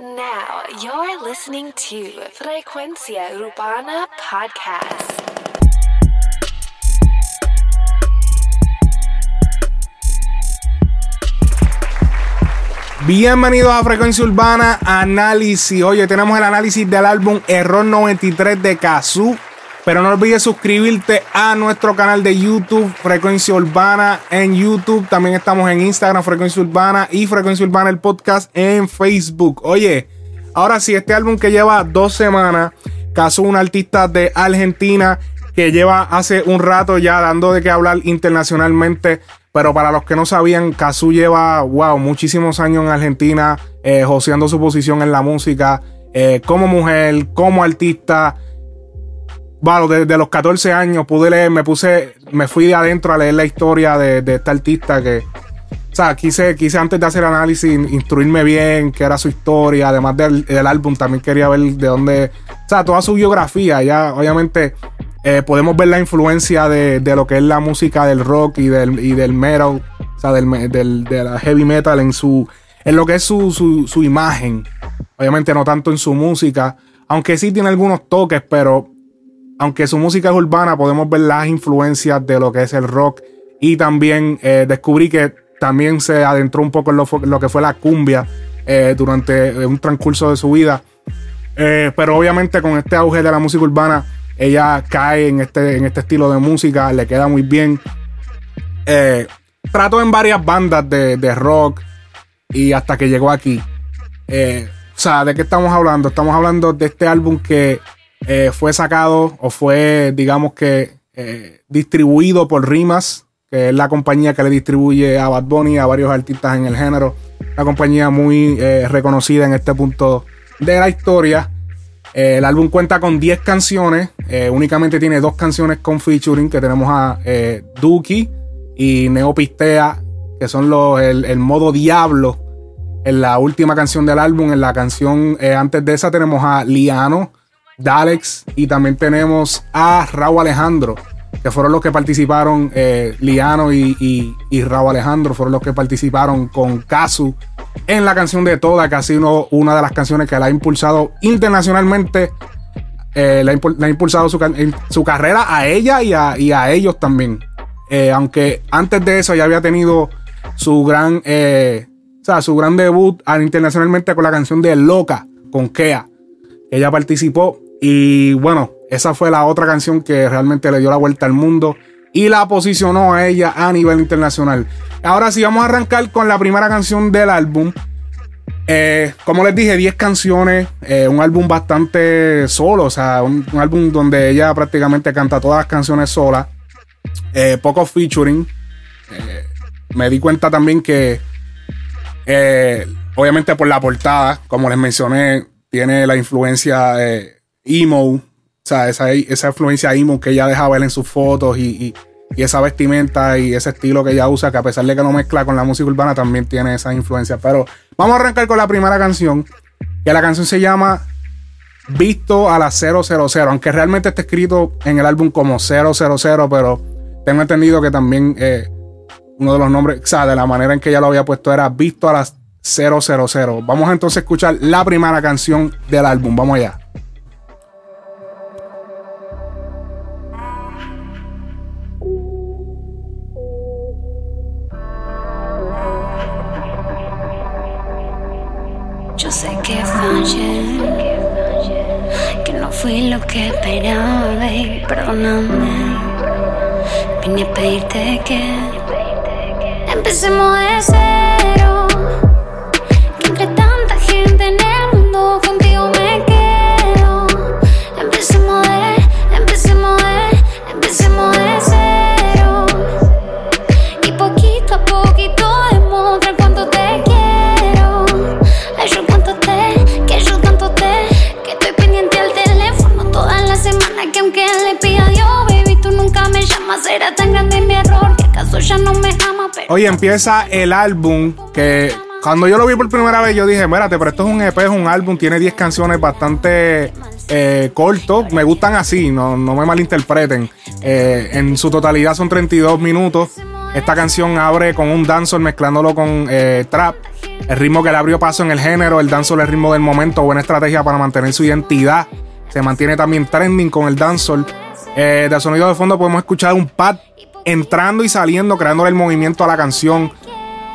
Now you're listening to Frecuencia Urbana Podcast. Bienvenidos a Frecuencia Urbana Análisis. Oye, tenemos el análisis del álbum Error 93 de Kazoo. Pero no olvides suscribirte a nuestro canal de YouTube, Frecuencia Urbana en YouTube. También estamos en Instagram, Frecuencia Urbana y Frecuencia Urbana el podcast en Facebook. Oye, ahora sí, este álbum que lleva dos semanas, Kazoo, un artista de Argentina que lleva hace un rato ya dando de qué hablar internacionalmente. Pero para los que no sabían, Kazu lleva, wow, muchísimos años en Argentina, eh, joseando su posición en la música, eh, como mujer, como artista. Bueno, desde los 14 años pude leer, me puse, me fui de adentro a leer la historia de, de esta artista que, o sea, quise, quise antes de hacer análisis instruirme bien, qué era su historia, además del, del álbum, también quería ver de dónde, o sea, toda su biografía, ya obviamente eh, podemos ver la influencia de, de, lo que es la música del rock y del, y del metal, o sea, del, del, de la heavy metal en su en lo que es su, su, su, imagen. Obviamente no tanto en su música, aunque sí tiene algunos toques, pero aunque su música es urbana, podemos ver las influencias de lo que es el rock. Y también eh, descubrí que también se adentró un poco en lo, que fue la cumbia eh, durante un transcurso de su vida. Eh, pero obviamente con este auge de la música urbana, ella cae en este, en este estilo de música, le queda muy bien. Eh, trató en varias bandas de, de, rock y hasta que llegó aquí. Eh, o sea, ¿de qué estamos hablando? Estamos hablando de este álbum que eh, fue sacado o fue, digamos que, eh, distribuido por Rimas, que es la compañía que le distribuye a Bad Bunny, a varios artistas en el género. Una compañía muy eh, reconocida en este punto de la historia. El álbum cuenta con 10 canciones. Únicamente tiene dos canciones con featuring. Que tenemos a Duki y Neopistea. Que son los, el, modo Diablo. En la última canción del álbum. En la canción antes de esa tenemos a Liano, Dalex. Y también tenemos a Raúl Alejandro. Que fueron los que participaron. eh, Liano y, y, Raúl Alejandro. Fueron los que participaron con Kazu en la canción de Toda, que ha sido una de las canciones que la ha impulsado internacionalmente. Eh, la, ha impulsado su, carrera a ella y a, ellos también. Eh, aunque antes de eso ya había tenido su gran, o sea, su gran debut internacionalmente con la canción de Loca, con Kea. Ella participó y bueno, esa fue la otra canción que realmente le dio la vuelta al mundo y la posicionó a ella a nivel internacional. Ahora sí, vamos a arrancar con la primera canción del álbum. Eh, como les dije, 10 canciones, eh, un álbum bastante solo, o sea, un, álbum donde ella prácticamente canta todas las canciones sola, eh, poco featuring. Eh, me di cuenta también que, obviamente por la portada, como les mencioné, tiene la influencia emo, o sea, esa, esa influencia emo que ella deja ver en sus fotos y, y esa vestimenta y ese estilo que ella usa, que a pesar de que no mezcla con la música urbana, también tiene esa influencia. Pero vamos a arrancar con la primera canción, que la canción se llama Visto a la 000, aunque realmente está escrito en el álbum como 000, pero tengo entendido que también eh, uno de los nombres, o sea, de la manera en que ella lo había puesto era Visto a las 000. Vamos entonces a escuchar la primera canción del álbum, vamos allá. Empieza el álbum que cuando yo lo vi por primera vez, yo dije, espérate, pero esto es un EP, es un álbum, tiene 10 canciones bastante eh, cortos. Me gustan así, no, no me malinterpreten. Eh, en su totalidad son 32 minutos. Esta canción abre con un dancehall mezclándolo con eh, trap. El ritmo que le abrió paso en el género, el dancehall el ritmo del momento, buena estrategia para mantener su identidad. Se mantiene también trending con el dancehall. Eh, de sonido de fondo podemos escuchar un pad entrando y saliendo, creándole el movimiento a la canción.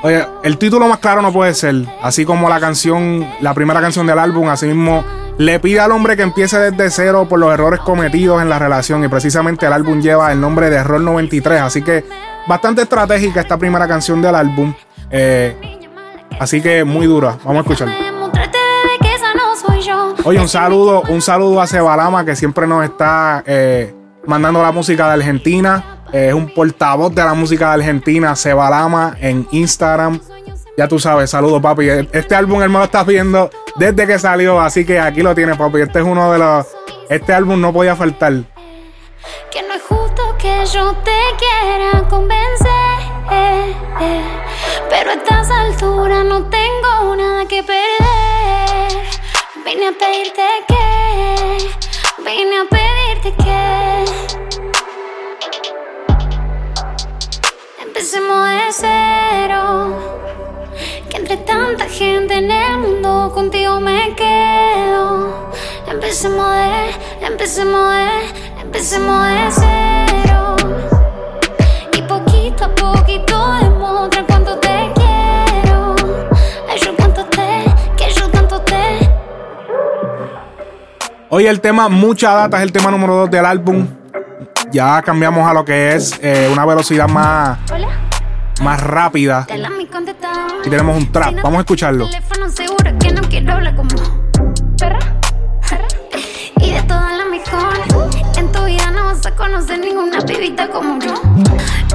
Oye, el título más claro no puede ser. Así como la canción, la primera canción del álbum, así mismo le pide al hombre que empiece desde cero por los errores cometidos en la relación. Y precisamente el álbum lleva el nombre de Error 93. Así que bastante estratégica esta primera canción del álbum. Eh, así que muy dura. Vamos a escucharla. Oye, un saludo, un saludo a Cebalama que siempre nos está eh, mandando la música de Argentina. Es un portavoz de la música Argentina, Cebalama, en Instagram. Ya tú sabes, saludos, papi. Este álbum él me lo está viendo desde que salió, así que aquí lo tienes, papi. Este es uno de los. Este álbum no podía faltar. Que no es justo que yo te quiera convencer. Pero a estas alturas no tengo nada que perder. Vine a pedirte que. Vine a pedirte que. Empecemos de cero. Que entre tanta gente en el mundo contigo me quedo. Empecemos de, empecemos de, empecemos de cero. Y poquito a poquito demuestra cuánto te quiero. Ay, yo cuánto te, que yo tanto te. Hoy el tema Mucha Data es el tema número 2 del álbum. Ya cambiamos a lo que es eh, una velocidad más, Hola, más rápida. Y tenemos un trap. Vamos a escucharlo. Teléfono seguro que no quiero hablar como perra. Y de todas las mejores. En tu vida no vas a conocer ninguna pibita como yo.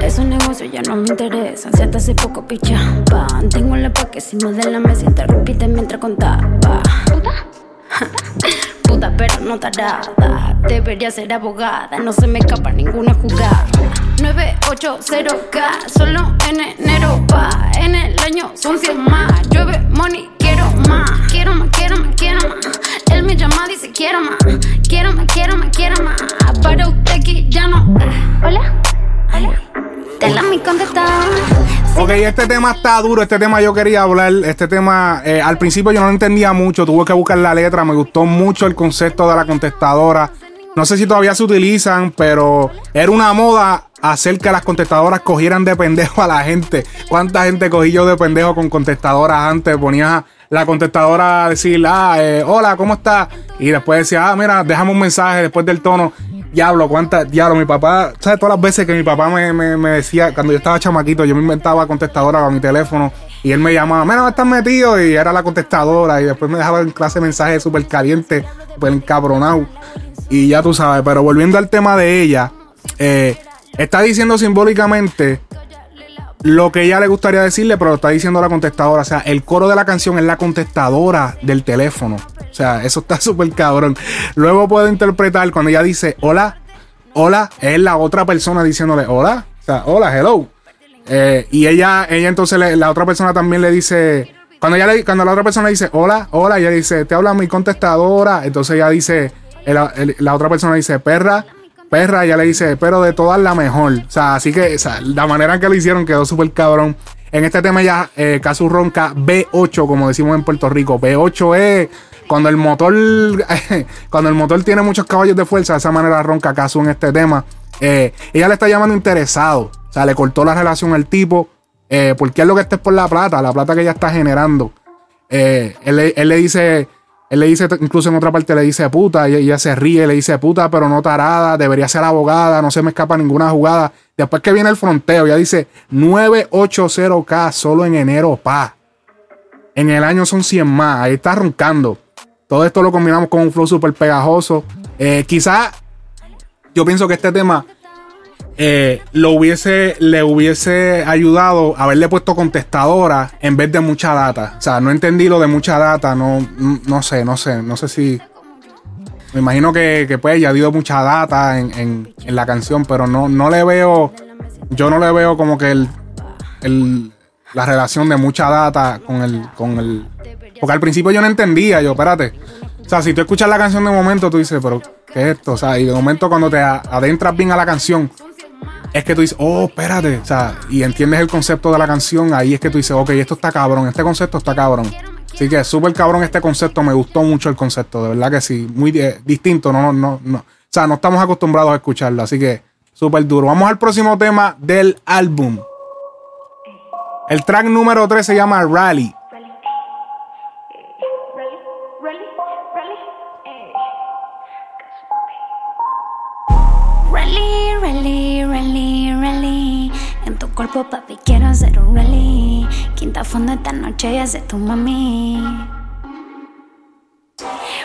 Esos negocios ya no me interesan. Si hasta hace poco pichaban. Tengo la pa' que encima de la mesa interrumpiste mientras contaba. ¿Puta? Puta, pero no tarada. Debería ser abogada. No se me escapa ninguna jugada. 980K, solo en enero va. En el año son 100 más. Llueve money, quiero más. Quiero más, quiero más, quiero más. Él me llama, dice quiero más. Quiero más, Ok, este tema está duro, este tema yo quería hablar, este tema eh, al principio yo no lo entendía mucho, tuve que buscar la letra, me gustó mucho el concepto de la contestadora. No sé si todavía se utilizan, pero era una moda hacer que las contestadoras cogieran de pendejo a la gente. ¿Cuánta gente cogí yo de pendejo con contestadoras antes? Ponía la contestadora a decir, ah, eh, hola, ¿cómo estás? Y después decía, ah, mira, déjame un mensaje después del tono. Diablo, cuántas, diablo, mi papá, ¿sabes? Todas las veces que mi papá me, me- me decía, cuando yo estaba chamaquito, yo me inventaba contestadora con mi teléfono y él me llamaba, mira, ¿dónde estás metido? Y era la contestadora y después me dejaba en clase mensajes súper caliente, súper encabronado. Y ya tú sabes, pero volviendo al tema de ella, eh, está diciendo simbólicamente lo que ella le gustaría decirle, pero lo está diciendo la contestadora. O sea, el coro de la canción es la contestadora del teléfono. O sea, eso está súper cabrón. Luego puedo interpretar cuando ella dice hola, hola, es la otra persona diciéndole hola. O sea, hola, hello. Eh, y ella, ella entonces, la otra persona también le dice, cuando, ella cuando la otra persona dice hola, hola, ella dice, te habla mi contestadora. Entonces ella dice, la otra persona dice perra, perra, ella le dice, pero de todas la mejor. O sea, así que o sea, la manera en que lo hicieron quedó súper cabrón. En este tema ya, eh, Casu ronca B8, como decimos en Puerto Rico. B8 es cuando el motor, cuando el motor tiene muchos caballos de fuerza, de esa manera ronca Casu en este tema. Eh, ella le está llamando interesado. O sea, le cortó la relación al tipo. Eh, porque es lo que está es por la plata, la plata que ella está generando. Eh, él, él le dice, él le dice, incluso en otra parte le dice puta, y ella se ríe, le dice puta, pero no tarada, debería ser abogada, no se me escapa ninguna jugada. Después que viene el fronteo, ya dice 980k solo en enero, pa. En el año son 100 más, ahí está roncando. Todo esto lo combinamos con un flow súper pegajoso. Eh, quizá yo pienso que este tema eh, lo hubiese, le hubiese ayudado haberle puesto contestadora en vez de mucha data. O sea, no entendí lo de mucha data, no, no sé, no sé, no sé si. Me imagino que, que pues ya habido mucha data en, en- la canción, pero no, no le veo. Yo no le veo como que el, el- la relación de mucha data con el, con el. Porque al principio yo no entendía, yo, espérate. O sea, si tú escuchas la canción de momento, tú dices, pero ¿qué es esto? O sea, y de momento cuando te adentras bien a la canción, es que tú dices, oh, espérate, o sea, y entiendes el concepto de la canción, ahí es que tú dices, ok, esto está cabrón, este concepto está cabrón. Así que súper cabrón este concepto, me gustó mucho el concepto, de verdad que sí, muy eh, distinto, no, no, no, no. O sea, no estamos acostumbrados a escucharlo, así que súper duro. Vamos al próximo tema del álbum. El track número 3 se llama Rally. Rally, cuerpo, papi, quiero hacer un rally. Quinta fondo esta noche y hace tu mami.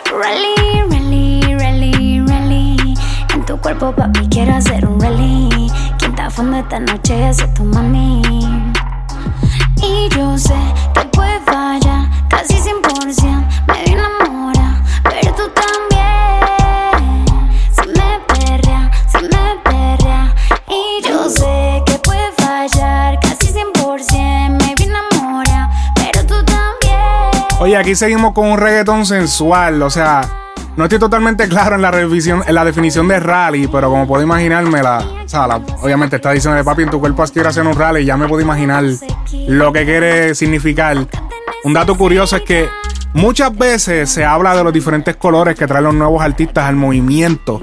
Rally, rally, rally, rally. En tu cuerpo, papi, quiero hacer un rally. Quinta fondo esta noche y hace tu mami. Y yo sé que puede fallar casi 100%. Me enamora, pero aquí seguimos con un reggaetón sensual. O sea, no estoy totalmente claro en la, revisión, en la definición de rally, pero como puedo imaginarme, la, obviamente está diciendo de papi en tu cuerpo quiero hacer un rally. Ya me puedo imaginar lo que quiere significar. Un dato curioso es que muchas veces se habla de los diferentes colores que traen los nuevos artistas al movimiento.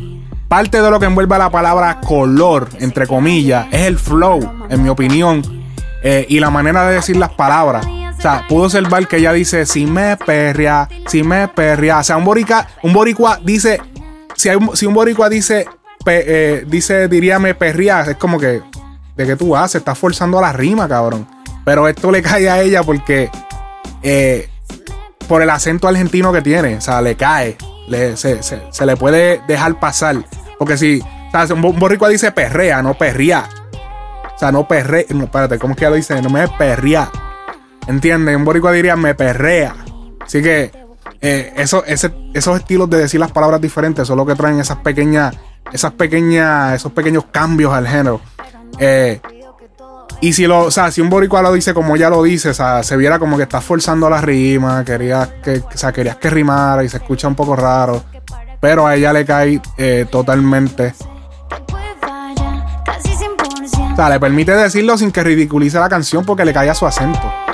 Parte de lo que envuelve la palabra color, entre comillas, es el flow, en mi opinión, eh, y la manera de decir las palabras. Sea, pudo observar que ella dice, si me perrea, si me perrea. O sea, un boricua, un boricua dice, si, hay un, si un boricua dice, pe- eh, dice, diría me perrea, es como que, ¿de qué tú haces? Estás forzando a la rima, cabrón. Pero esto le cae a ella porque, eh, por el acento argentino que tiene, o sea, le cae, le- se, se- le puede dejar pasar. Porque si, un, bo- un boricua dice perrea, no perrea. O sea, no perrea. No, espérate, ¿cómo es que ella lo dice? No me perrea. ¿Entiendes? Un boricua diría me perrea. Así que eh, eso, esos estilos de decir las palabras diferentes son lo que traen esas pequeñas, esas pequeñas, esos pequeños cambios al género. Eh, y si lo, o sea, si un boricua lo dice como ella lo dice, o sea, se viera como que está forzando la rima, querías que, o sea, querías que rimara y se escucha un poco raro. Pero a ella le cae eh, totalmente. Puede fallar casi 100%. O sea, le permite decirlo sin que ridiculice la canción porque le cae su acento.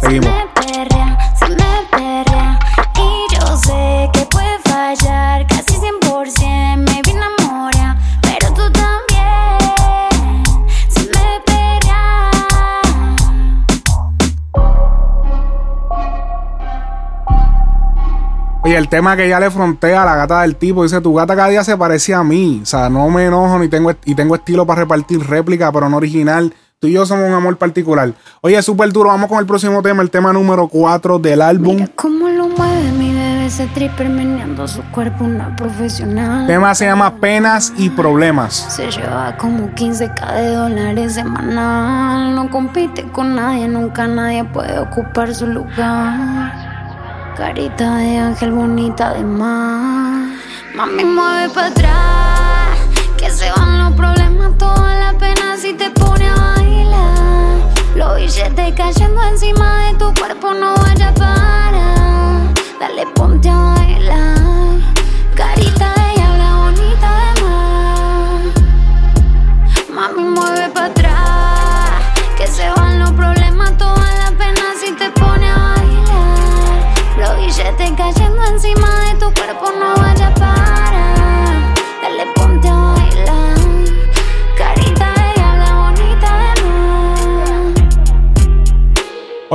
Seguimos. Si me perrea, si me perrea. Y yo sé que puede fallar casi 100%. Me vi enamora, pero tú también. Si me perrea. Oye, el tema que ella le frontea a la gata del tipo, dice, tu gata cada día se parece a mí. O sea, no me enojo ni tengo, y tengo estilo para repartir réplica, pero no original. Tú y yo somos un amor particular. Oye, súper duro. Vamos con el próximo tema, el tema número 4 del álbum. Mira cómo lo mueve mi bebé, ese tripper meneando su cuerpo, una profesional. El tema se llama Penas y Problemas. Se lleva como 15k de dólares semanal. No compite con nadie, nunca nadie puede ocupar su lugar. Carita de ángel bonita de más. Mami, mueve para atrás. Que se van los problemas, toda la pena si te pone a bailar. Los billetes cayendo encima de tu cuerpo, no vaya a parar. Dale, ponte a bailar. Carita de diabla bonita de más. Mami, mueve para atrás. Que se van los problemas, toda la pena si te pone a bailar. Los billetes cayendo encima de tu cuerpo, no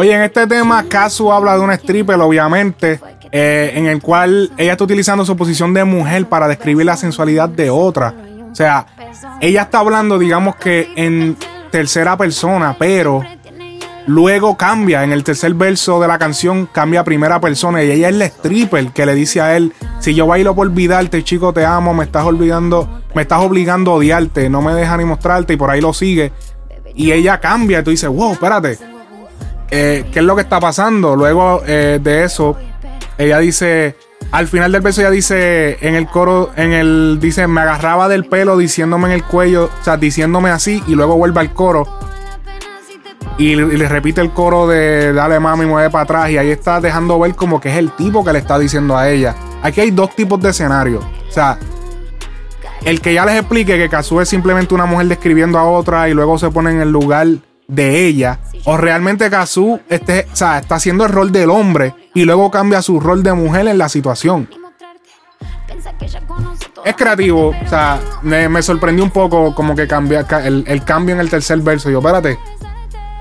Oye, en este tema, Casu habla de un stripper, obviamente, eh, en el cual ella está utilizando su posición de mujer para describir la sensualidad de otra. O sea, ella está hablando, digamos que en tercera persona, pero luego cambia. En el tercer verso de la canción cambia a primera persona y ella es la stripper que le dice a él: Si yo bailo por olvidarte, chico, te amo, me estás olvidando, me estás obligando a odiarte, no me deja ni mostrarte, y por ahí lo sigue. Y ella cambia, y tú dices, wow, espérate. Eh, ¿qué es lo que está pasando? Luego eh, de eso, ella dice, al final del verso ella dice, en el coro, en el, dice, me agarraba del pelo diciéndome en el cuello, o sea, diciéndome así, y luego vuelve al coro. Y, y le repite el coro de dale mami, mueve para atrás. Y ahí está dejando ver como que es el tipo que le está diciendo a ella. Aquí hay dos tipos de escenarios. O sea, el que ya les explique que Kazu es simplemente una mujer describiendo a otra y luego se pone en el lugar de ella, o realmente Kazu este, o sea, está haciendo el rol del hombre y luego cambia su rol de mujer en la situación. Es creativo, o sea, me, me sorprendió un poco como que cambia ca- el, el cambio en el tercer verso. Yo, espérate,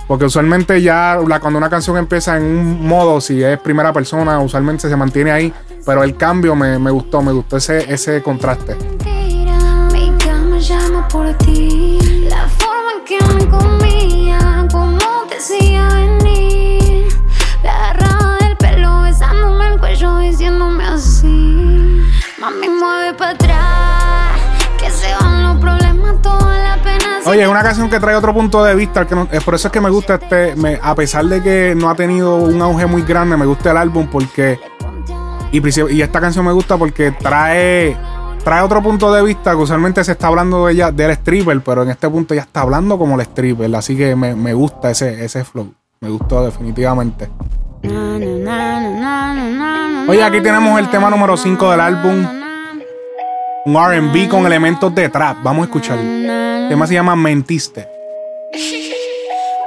porque usualmente ya la- cuando una canción empieza en un modo, si es primera persona, usualmente se mantiene ahí. Pero el cambio me, me gustó, me gustó ese, ese contraste. mentira. Mi cama llama por ti. La forma en que me hacía venir. Me agarraba del pelo, besándome el cuello, diciéndome así. Mami, mueve para atrás. Que se van los problemas, toda la pena. se Oye, es una canción que trae otro punto de vista. Que no- es por eso es que me gusta este. me- a pesar de que no ha tenido un auge muy grande, me gusta el álbum porque. Y esta canción me gusta porque trae. Trae otro punto de vista que usualmente se está hablando de ella del stripper, pero en este punto ya está hablando como el stripper. Así que me, me gusta ese, ese flow. Me gustó definitivamente. Oye, aquí tenemos el tema número 5 del álbum. Un RB con elementos de trap. Vamos a escuchar. El tema se llama Mentiste.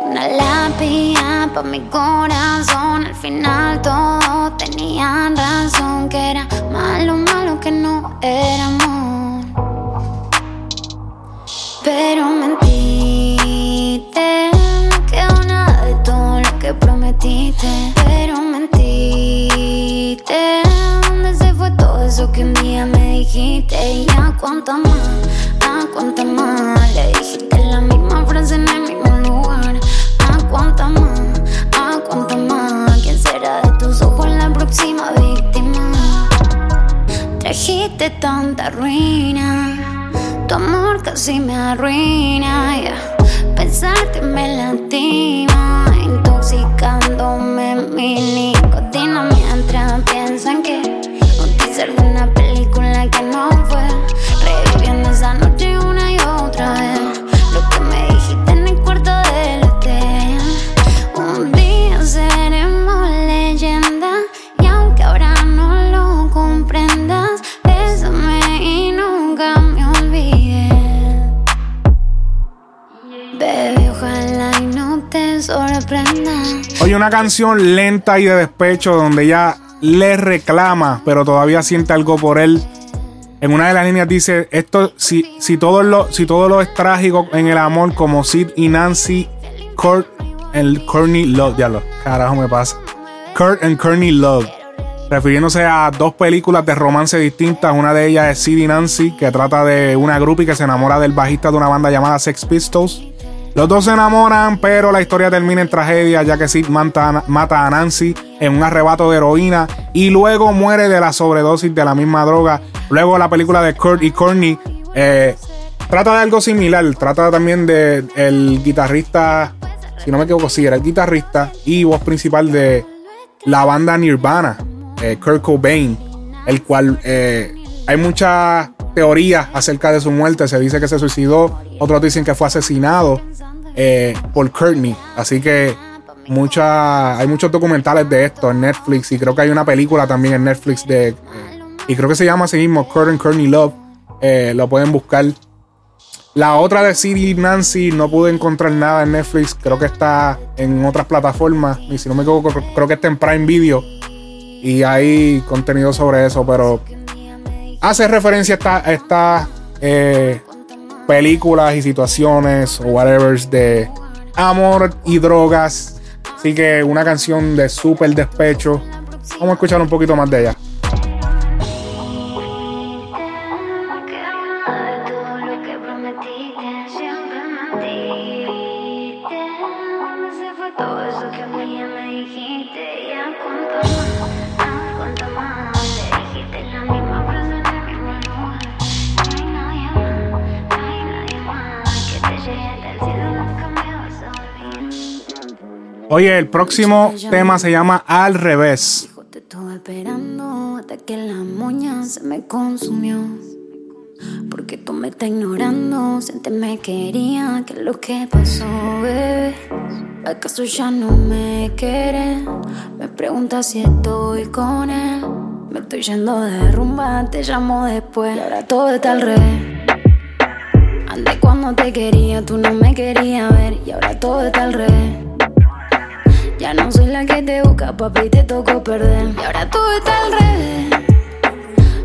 Una lápida pa' mi corazón. Al final todos tenían razón. Que era malo, malo que no era amor. Pero mentiste. No quedó de todo lo que prometiste. Pero mentiste. ¿Dónde se fue todo eso que un día me dijiste? Y a cuántas más, a cuántas más le dijiste la misma frase en el mismo lugar. A cuántas más, a cuántas más. ¿Quién será de tus ojos la próxima víctima? Trajiste tanta ruina. Tu amor casi me arruina. yeah. Pensarte me lastima. Intoxicándome mi nicotina mientras piensan que un teaser de una película que no fue. Reviviendo esa noche una canción lenta y de despecho donde ella le reclama, pero todavía siente algo por él. En una de las líneas dice, esto, si, si, todo lo, si todo lo es trágico en el amor como Sid y Nancy, Kurt and Courtney Love, ya lo, carajo me pasa. Kurt and Courtney Love. Refiriéndose a dos películas de romance distintas. Una de ellas es Sid y Nancy, que trata de una groupie que se enamora del bajista de una banda llamada Sex Pistols. Los dos se enamoran, pero la historia termina en tragedia ya que Sid mata, a Nancy en un arrebato de heroína y luego muere de la sobredosis de la misma droga. Luego la película de Kurt y Courtney eh, trata de algo similar, trata también de el guitarrista, si no me equivoco, sí, era el guitarrista y voz principal de la banda Nirvana, eh, Kurt Cobain, el cual eh, hay muchas teorías acerca de su muerte. Se dice que se suicidó, otros dicen que fue asesinado eh, por Courtney. Así que mucha, hay muchos documentales de esto en Netflix y creo que hay una película también en Netflix de... y creo que se llama así mismo, and Courtney Love. Eh, lo pueden buscar. La otra de Sid y Nancy no pude encontrar nada en Netflix. Creo que está en otras plataformas. Y si no me equivoco, creo que está en Prime Video. Y hay contenido sobre eso. Pero hace referencia a esta- a estas eh, películas y situaciones o whatever de amor y drogas. Así que una canción de súper despecho. Vamos a escuchar un poquito más de ella. Oye, el próximo tema se llama Al revés. Te estuve esperando hasta que la moña se me consumió. Porque tú me estás ignorando, si antes me quería, ¿qué es lo que pasó, bebé? ¿Acaso ya no me quieres? Me preguntas si estoy con él. Me estoy yendo de rumba, te llamo después. Y ahora todo está al revés. Antes cuando te quería, tú no me querías ver. Y ahora todo está al revés. Ya no soy la que te busca, papi, te tocó perder. Y ahora todo está al revés.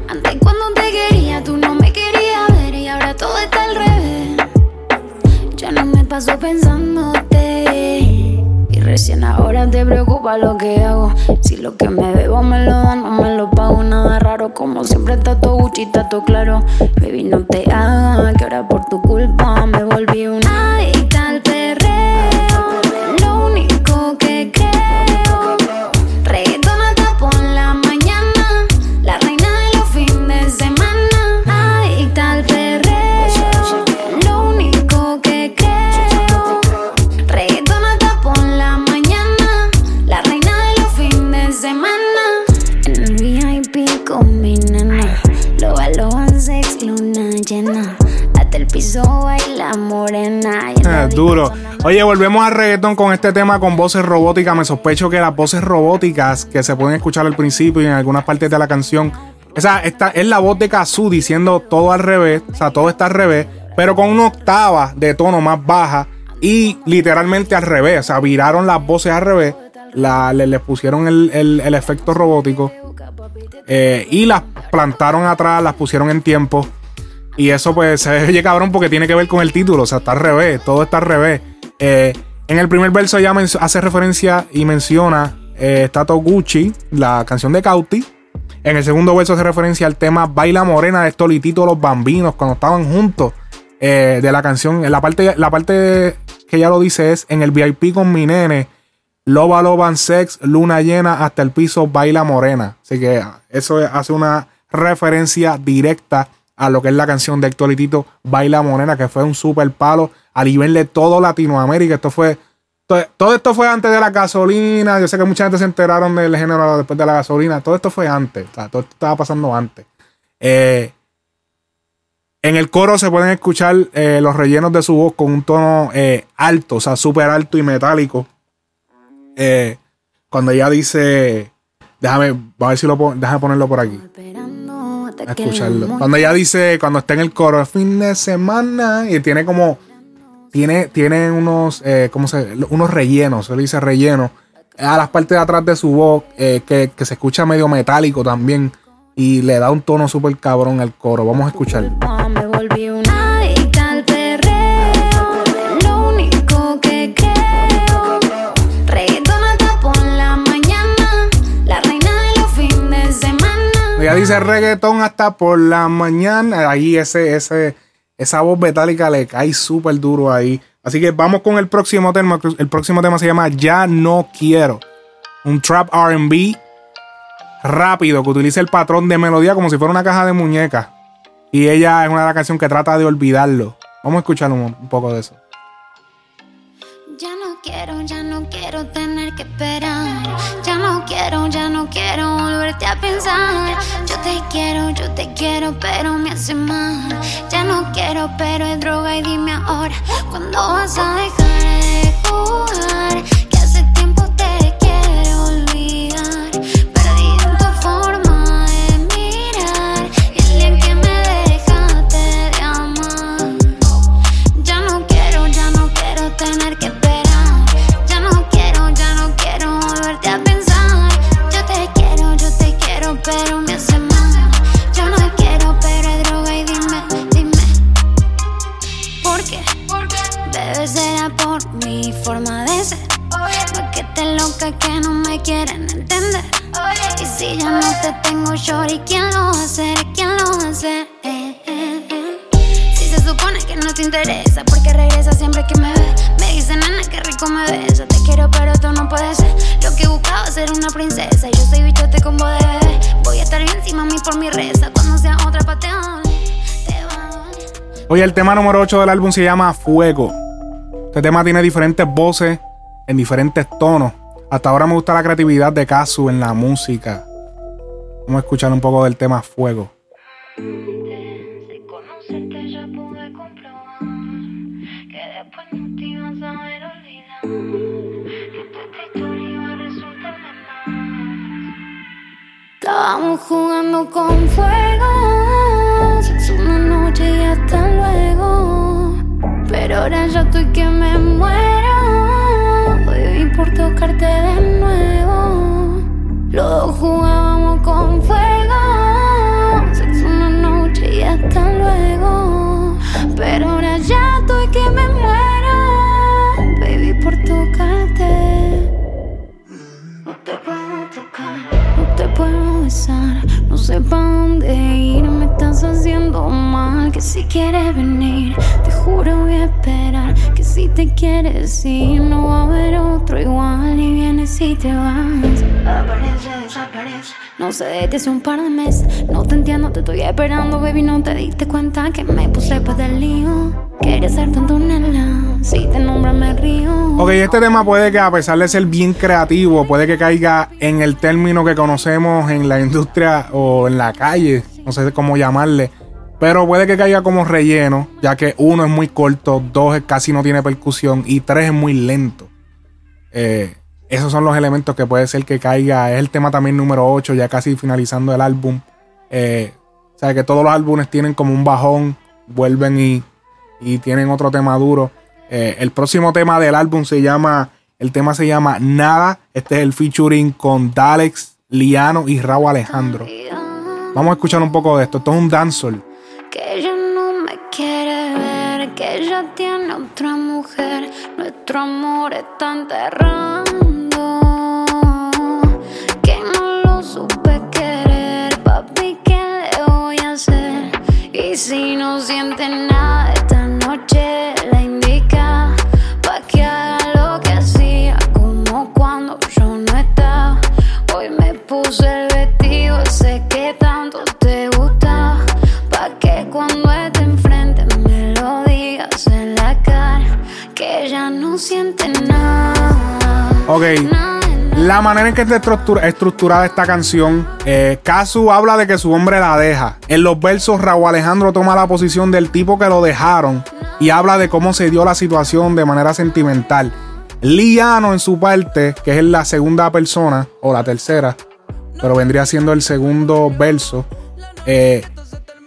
Antes cuando te quería, tú no me querías ver. Y ahora todo está al revés. Ya no me paso pensándote. Y recién ahora te preocupa lo que hago. Si lo que me bebo me lo dan, no me lo pago. Nada raro, como siempre está todo Gucci, está todo claro. Baby, no te hagas, que ahora por tu culpa me volví una adicta volvemos al reggaetón con este tema con voces robóticas. Me sospecho que las voces robóticas que se pueden escuchar al principio y en algunas partes de la canción. Esa esta es la voz de Kazu diciendo todo al revés. O sea, todo está al revés. Pero con una octava de tono más baja. Y literalmente al revés. O sea, viraron las voces al revés. La, le, le pusieron el, el- efecto robótico. eh, y las plantaron atrás, las pusieron en tiempo. Y eso pues se oye cabrón porque tiene que ver con el título. O sea, está al revés. Todo está al revés. Eh, en el primer verso ya hace referencia y menciona eh, Tato Gucci, la canción de Cauti. En el segundo verso hace referencia al tema Baila Morena de Stolitito Los Bambinos cuando estaban juntos eh, de la canción. La parte, la parte que ya lo dice es en el VIP con mi nene. Loba Loban Sex, Luna Llena, hasta el piso, Baila Morena. Así que eso hace una referencia directa a lo que es la canción de Héctor Litito, Baila Morena, que fue un super palo a nivel de todo Latinoamérica. Esto fue. Todo, esto fue antes de la gasolina. Yo sé que mucha gente se enteraron del género después de la gasolina. Todo esto fue antes. Todo esto estaba pasando antes. Eh, en el coro se pueden escuchar eh, los rellenos de su voz con un tono eh, alto, o sea, súper alto y metálico. Cuando ella dice. Déjame, a ver si lo déjame ponerlo por aquí. Hasta A que escucharlo. Cuando ella dice, cuando está en el coro, fin de semana, y tiene como. Tiene, tiene unos, eh, ¿cómo se Unos rellenos, se le dice relleno. A las partes de atrás de su voz, eh, que, que se escucha medio metálico también. Y le da un tono súper cabrón al coro. Vamos a escucharlo. Ella dice reggaetón hasta por la mañana. Ahí ese, ese, esa voz metálica le cae súper duro ahí. Así que vamos con el próximo tema. El próximo tema se llama Ya no quiero. Un trap RB rápido que utiliza el patrón de melodía como si fuera una caja de muñecas. Y ella es una de las canciones que trata de olvidarlo. Vamos a escuchar un, un poco de eso. Ya no quiero, ya no quiero tener que esperar. Ya no quiero, ya no quiero volverte a pensar. Te quiero, yo te quiero, pero me hace mal. Ya no quiero, pero es droga y dime ahora, ¿cuándo vas a dejar de jugar? Te tengo shorty, ¿quién lo hacer? ¿Quién lo hacer? Eh, eh, eh. Si se supone que no te interesa, porque regresa siempre que me ve. Me dice, nena, qué rico me ves. Te quiero, pero tú no puedes ser. Lo que buscaba ser una princesa. Y yo soy bichote con de bebé. Voy a estar bien encima mí por mi reza. Cuando sea otra pateón. Oye, el tema número 8 del álbum se llama Fuego. Este tema tiene diferentes voces en diferentes tonos. Hasta ahora me gusta la creatividad de Kazu en la música. Vamos a escuchar un poco del tema Fuego. Estábamos jugando con fuego. Sexo una noche y hasta luego. ahora ya estoy que me muero. Baby, por tocarte de nuevo. Dos jugábamos con fuego. Sexo una noche y hasta luego. Pero ahora ya estoy que me muero. Baby, por tocarte. No te puedo tocar, no te puedo besar, no sé que si quieres venir, te juro voy a esperar, que si te quieres ir, no va a haber otro igual, y vienes y te vas. Aparece, desaparece. No sé desde hace un par de meses, no te entiendo, te estoy esperando, baby, no te diste cuenta que me puse para el lío. Quería ser tanto nena, si te nombran me río. Ok, este tema puede que a pesar de ser bien creativo, puede que caiga en el término que conocemos en la industria o en la calle, no sé cómo llamarle, pero puede que caiga como relleno, ya que uno es muy corto, dos casi no tiene percusión y tres es muy lento. Eh, esos son los elementos que puede ser que caiga. Es el tema también número 8, ya casi finalizando el álbum. Eh, o sea que todos los álbumes tienen como un bajón, vuelven y, y tienen otro tema duro. Eh, el próximo tema del álbum se llama, el tema se llama Nada. Este es el featuring con Dalex, Liano y Raúl Alejandro. Vamos a escuchar un poco de esto. Esto es un dancehall. Que ella no me quiere ver, que ella tiene otra mujer. Nuestro amor está enterrando. La manera en que está estructura- estructurada esta canción, eh, Kazu habla de que su hombre la deja. En los versos, Raúl Alejandro toma la posición del tipo que lo dejaron y habla de cómo se dio la situación de manera sentimental. Liano, en su parte, que es la segunda persona, o la tercera, pero vendría siendo el segundo verso, eh,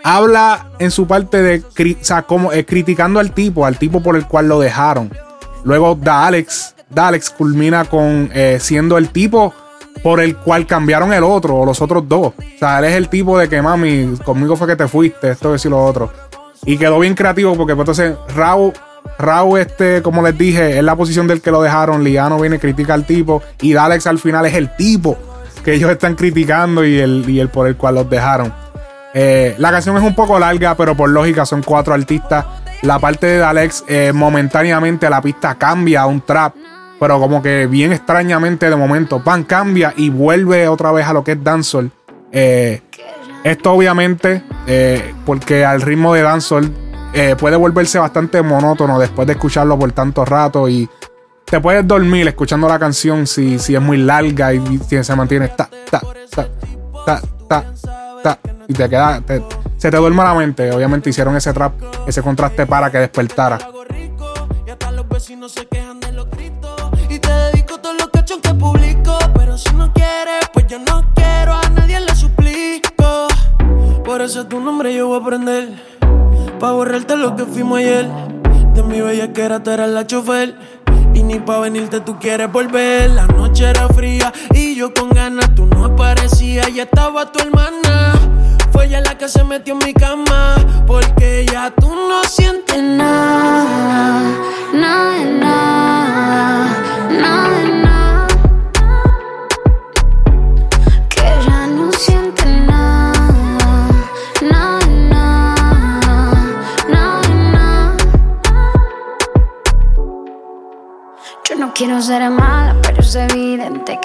habla en su parte de o sea, eh, criticando al tipo, al tipo por el cual lo dejaron. Luego Dalex, Dalex culmina con eh, siendo el tipo por el cual cambiaron el otro o los otros dos. O sea, él es el tipo de que mami, conmigo fue que te fuiste, esto es y lo otro. Y quedó bien creativo porque pues, entonces Raúl, este, como les dije, es la posición del que lo dejaron. Liano viene, critica al tipo. Y Dalex al final es el tipo que ellos están criticando y el, y el por el cual los dejaron. Eh, la canción es un poco larga, pero por lógica son cuatro artistas. La parte de Dalex, eh, momentáneamente la pista cambia a un trap, pero como que bien extrañamente de momento, pan cambia y vuelve otra vez a lo que es dancehall. Eh, esto obviamente, eh, porque al ritmo de dancehall eh, puede volverse bastante monótono después de escucharlo por tanto rato y te puedes dormir escuchando la canción si, si es muy larga y si se mantiene ta, ta, ta, ta, ta, y te queda, te- se te duerme la mente. Obviamente hicieron ese trap, ese contraste para que despertara. Si no quieres, pues yo no quiero, a nadie le suplico. Por eso tu nombre yo voy a aprender. Pa' borrarte lo que fuimos ayer. De mi bella que era tú eras la chofer. Y ni pa' venirte tú quieres volver. La noche era fría y yo con ganas. Tú no aparecías, ya estaba tu hermana. Fue ella la que se metió en mi cama. Porque ya tú no sientes nada, nada,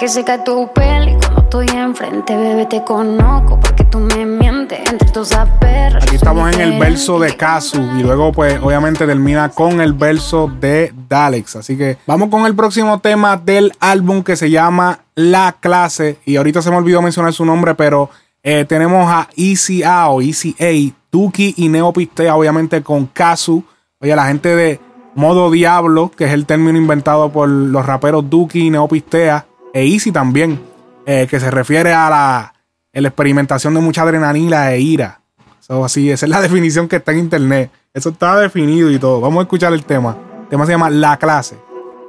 se cae tu pelo y cuando estoy enfrente, bebé, te conozco porque tú me mientes entre tus perras. Aquí estamos en el verso de Kazu y luego pues obviamente termina con el verso de Dalex. Así que vamos con el próximo tema del álbum que se llama La Clase. Y ahorita se me olvidó mencionar su nombre, pero eh, tenemos a Easy A o Easy A, Tuki y Neopistea, obviamente con Kazu. Oye, la gente de Modo Diablo, que es el término inventado por los raperos Duki y Neopistea, e Easy también, eh, que se refiere a la, experimentación de mucha adrenalina e ira. So, así, esa es la definición que está en internet. Eso estaba definido y todo. Vamos a escuchar el tema. El tema se llama La clase.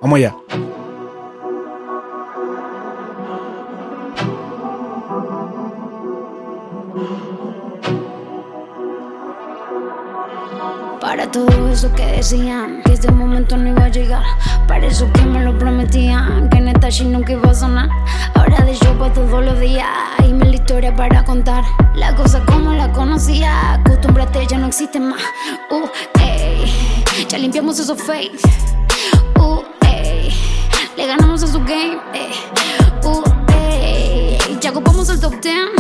Vamos allá. Para todo eso que decían, que este momento no iba a llegar. Para eso que me lo prometían, que neta shit nunca iba a sonar. Ahora de show pa' todos los días, y me la historia para contar. La cosa como la conocía, acostúmbrate, ya no existe más. Uh, ey, ya limpiamos esos fakes. Uh, ey, le ganamos a su game. ey. Uh, ey, ya ocupamos el top 10.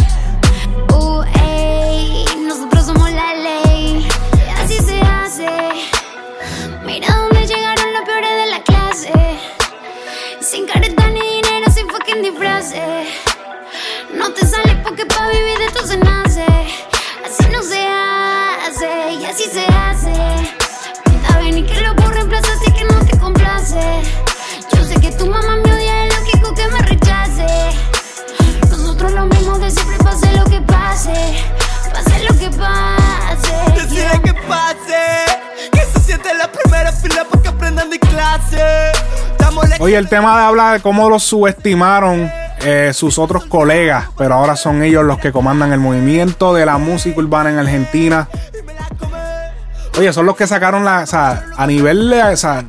Tu mamá me odia, es lógico que me rechace. Nosotros lo mismo de siempre, pase lo que pase. Pase lo que pase. Decide que pase, que se siente en la primera fila para que aprendan de clase. Oye, el tema de hablar de cómo los subestimaron eh, sus otros colegas, pero ahora son ellos los que comandan el movimiento de la música urbana en Argentina. Oye, son los que sacaron la. O sea, a nivel de. O sea,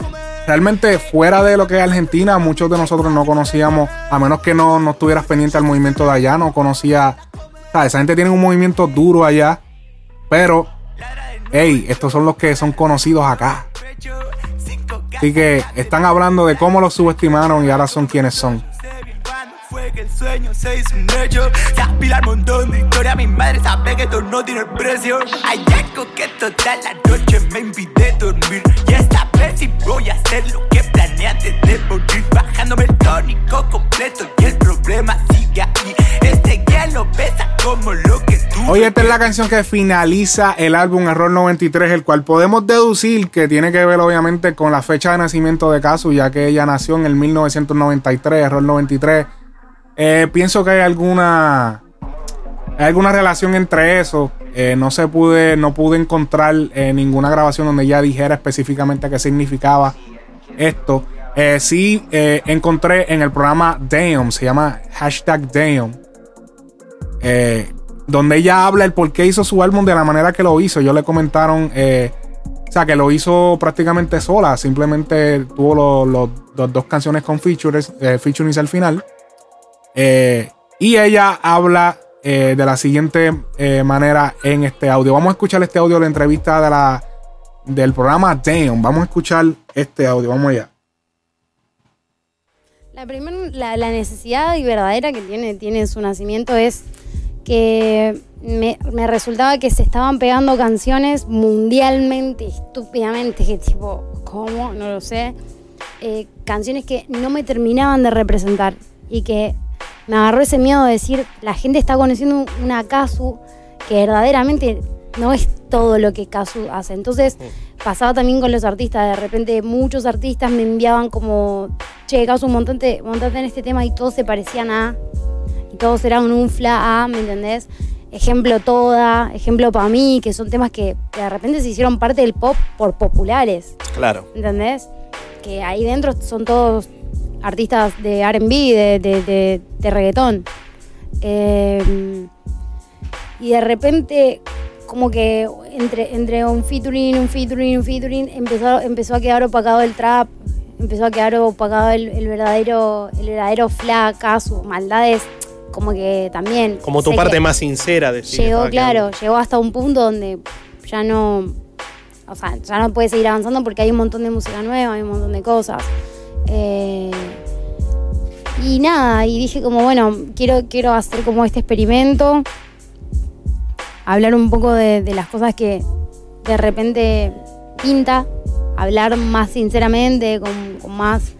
realmente fuera de lo que es Argentina, muchos de nosotros no conocíamos, a menos que no, no estuvieras pendiente al movimiento de allá, no conocía. O sea, esa gente tiene un movimiento duro allá, pero. Hey, estos son los que son conocidos acá. Así que están hablando de cómo los subestimaron y ahora son quienes son. que el sueño se hizo un hecho. Se apila un montón de historia. Mi madre sabe que esto no tiene precio. Algo que toda la noche me impide dormir. Y esta vez sí voy a hacer lo que planeé antes de morir. Bajándome el tónico completo y el problema sigue ahí. Este hielo pesa como lo que tú. Oye, esta es la canción que finaliza el álbum Error 93, el cual podemos deducir que tiene que ver obviamente con la fecha de nacimiento de Kazu, ya que ella nació en el 1993, Error 93. Eh, pienso que hay alguna hay alguna relación entre eso. Eh, no se pude, no pude encontrar eh, ninguna grabación donde ella dijera específicamente qué significaba esto. Eh, sí encontré en el programa Damn, se llama hashtag Damn, donde ella habla el por qué hizo su álbum de la manera que lo hizo. Yo le comentaron, o sea, que lo hizo prácticamente sola, simplemente tuvo los dos canciones con features, featurings al final. Y ella habla eh, de la siguiente eh, manera en este audio. Vamos a escuchar este audio de la entrevista de la, del programa Damn. Vamos a escuchar este audio. Vamos allá. La, primer- la, necesidad y verdadera que tiene, tiene su nacimiento es que me, me resultaba que se estaban pegando canciones mundialmente, estúpidamente, que tipo, ¿cómo? No lo sé. Eh, canciones que no me terminaban de representar y que me agarró ese miedo de decir, la gente está conociendo una Kazu que verdaderamente no es todo lo que Kazu hace. Entonces pasaba también con los artistas, de repente muchos artistas me enviaban como, che, Kazu, montate, montate en este tema y todos se parecían a, y todos eran un fla a, ¿me entendés? Ejemplo Toda, ejemplo para mí, que son temas que de repente se hicieron parte del pop por populares. Claro. ¿entendés? Que ahí dentro son todos artistas de RB, de, de, de, de reggaetón. Eh, y de repente, como que entre, entre un featuring, un featuring, un featuring, empezó, empezó a quedar opacado el trap, empezó a quedar opacado el, el verdadero, el verdadero flaca, sus maldades, como que también. Como tu parte más sincera de llegó, claro, llegó hasta un punto donde ya no, o sea, ya no puede seguir avanzando porque hay un montón de música nueva, hay un montón de cosas. Eh, y nada, y dije como, bueno, quiero, quiero hacer como este experimento, hablar un poco de, de las cosas que de repente pinta, hablar más sinceramente, con, con más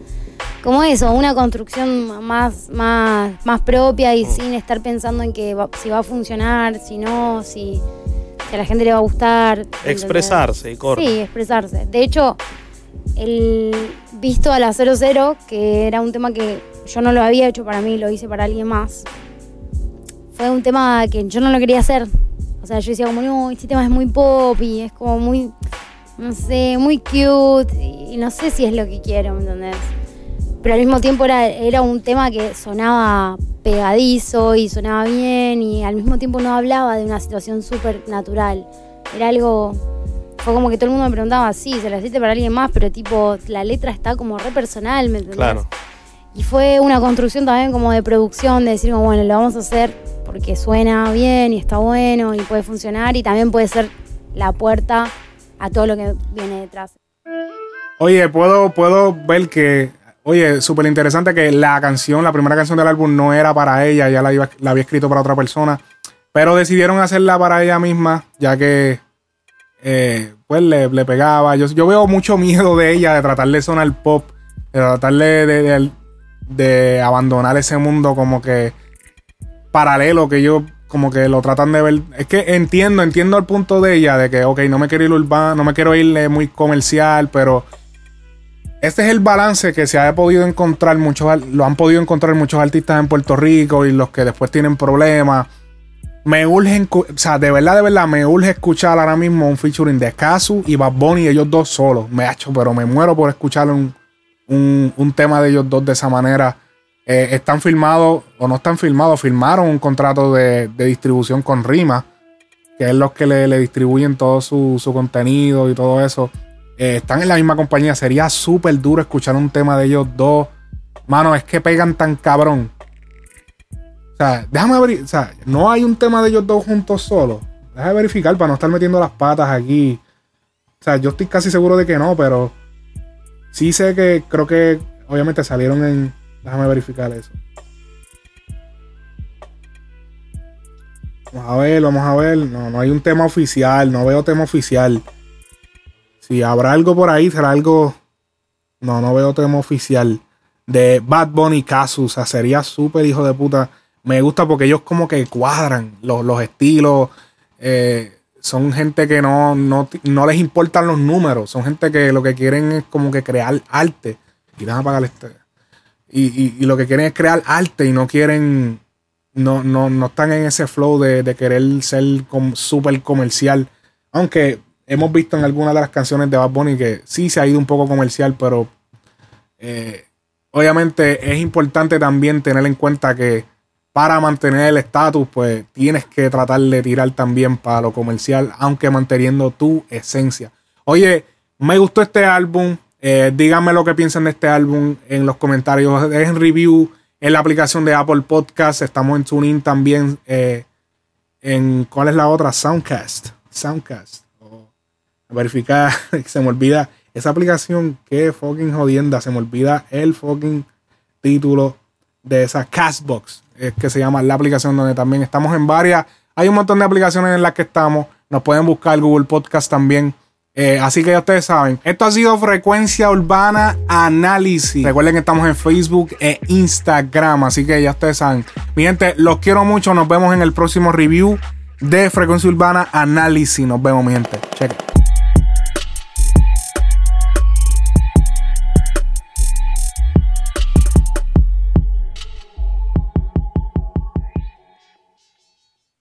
como eso, una construcción más, más, más propia y sin estar pensando en que va- si va a funcionar, si no, si, si a la gente le va a gustar. Expresarse y corto. Sí, expresarse. De hecho, el visto a la 00, que era un tema que yo no lo había hecho para mí, lo hice para alguien más, fue un tema que yo no lo quería hacer. O sea, yo decía como, no, este tema es muy pop y es como muy... no sé, muy cute. Y no sé si es lo que quiero, ¿me entendés? Pero al mismo tiempo era, era un tema que sonaba pegadizo y sonaba bien y al mismo tiempo no hablaba de una situación súper natural. Era algo... Fue como que todo el mundo me preguntaba, sí, se la hiciste para alguien más, pero tipo, la letra está como re personal, ¿me entendés? Claro. Y fue una construcción también como de producción, de decir, como, bueno, lo vamos a hacer porque suena bien y está bueno y puede funcionar y también puede ser la puerta a todo lo que viene detrás. Oye, puedo, puedo ver que, oye, súper interesante que la canción, la primera canción del álbum no era para ella, ya la, iba- la había escrito para otra persona, pero decidieron hacerla para ella misma, ya que, eh, pues le, le pegaba. Yo, yo veo mucho miedo de ella de tratar de sonar pop, de tratar de, de, abandonar ese mundo como que paralelo que ellos como que lo tratan de ver. Es que entiendo, entiendo el punto de ella de que, ok, no me quiero ir urbano, no me quiero ir eh, muy comercial, pero este es el balance que se ha podido encontrar muchos, lo han podido encontrar muchos artistas en Puerto Rico y los que después tienen problemas. Me urge, encu- o sea, de verdad, de verdad, me urge escuchar ahora mismo un featuring de Kazu y Bad Bunny, ellos dos solos. Me ha hecho, pero me muero por escuchar un, un, un tema de ellos dos de esa manera. Eh, están filmados o no están filmados, firmaron un contrato de, de distribución con Rima, que es los que le, le distribuyen todo su, su contenido y todo eso. Eh, están en la misma compañía. Sería súper duro escuchar un tema de ellos dos. Mano, es que pegan tan cabrón. O sea, déjame ver. O sea, no hay un tema de ellos dos juntos solos. Déjame verificar para no estar metiendo las patas aquí. O sea, yo estoy casi seguro de que no, pero sí sé que creo que obviamente salieron en. Déjame verificar eso. Vamos a ver, vamos a ver. No, no hay un tema oficial. No veo tema oficial. Si habrá algo por ahí, será algo. No, no veo tema oficial. De Bad Bunny Casus. O sea, sería súper hijo de puta. Me gusta porque ellos como que cuadran los, los estilos. eh, son gente que no, no, no les importan los números. Son gente que lo que quieren es como que crear arte. Y déjame apagar este. Y, y- y lo que quieren es crear arte y no quieren. No, no, no están en ese flow de, de querer ser súper comercial. Aunque hemos visto en algunas de las canciones de Bad Bunny que sí se ha ido un poco comercial, pero eh, obviamente es importante también tener en cuenta que para mantener el estatus, pues tienes que tratar de tirar también para lo comercial, aunque manteniendo tu esencia. Oye, me gustó este álbum. eh, díganme lo que piensan de este álbum en los comentarios. Dejen review en la aplicación de Apple Podcast. Estamos en TuneIn también. eh, en ¿Cuál es la otra? Soundcast. Soundcast. Oh, verificar, se me olvida. Esa aplicación, qué fucking jodienda. Se me olvida el fucking título de esa Castbox. Es que se llama la aplicación donde también estamos en varias. Hay un montón de aplicaciones en las que estamos. Nos pueden buscar Google Podcast también. Eh, así que ya ustedes saben. Esto ha sido Frecuencia Urbana Análisis. Recuerden que estamos en Facebook e Instagram. Así que ya ustedes saben. Mi gente, los quiero mucho. Nos vemos en el próximo review de Frecuencia Urbana Análisis. Nos vemos, mi gente. Cheque.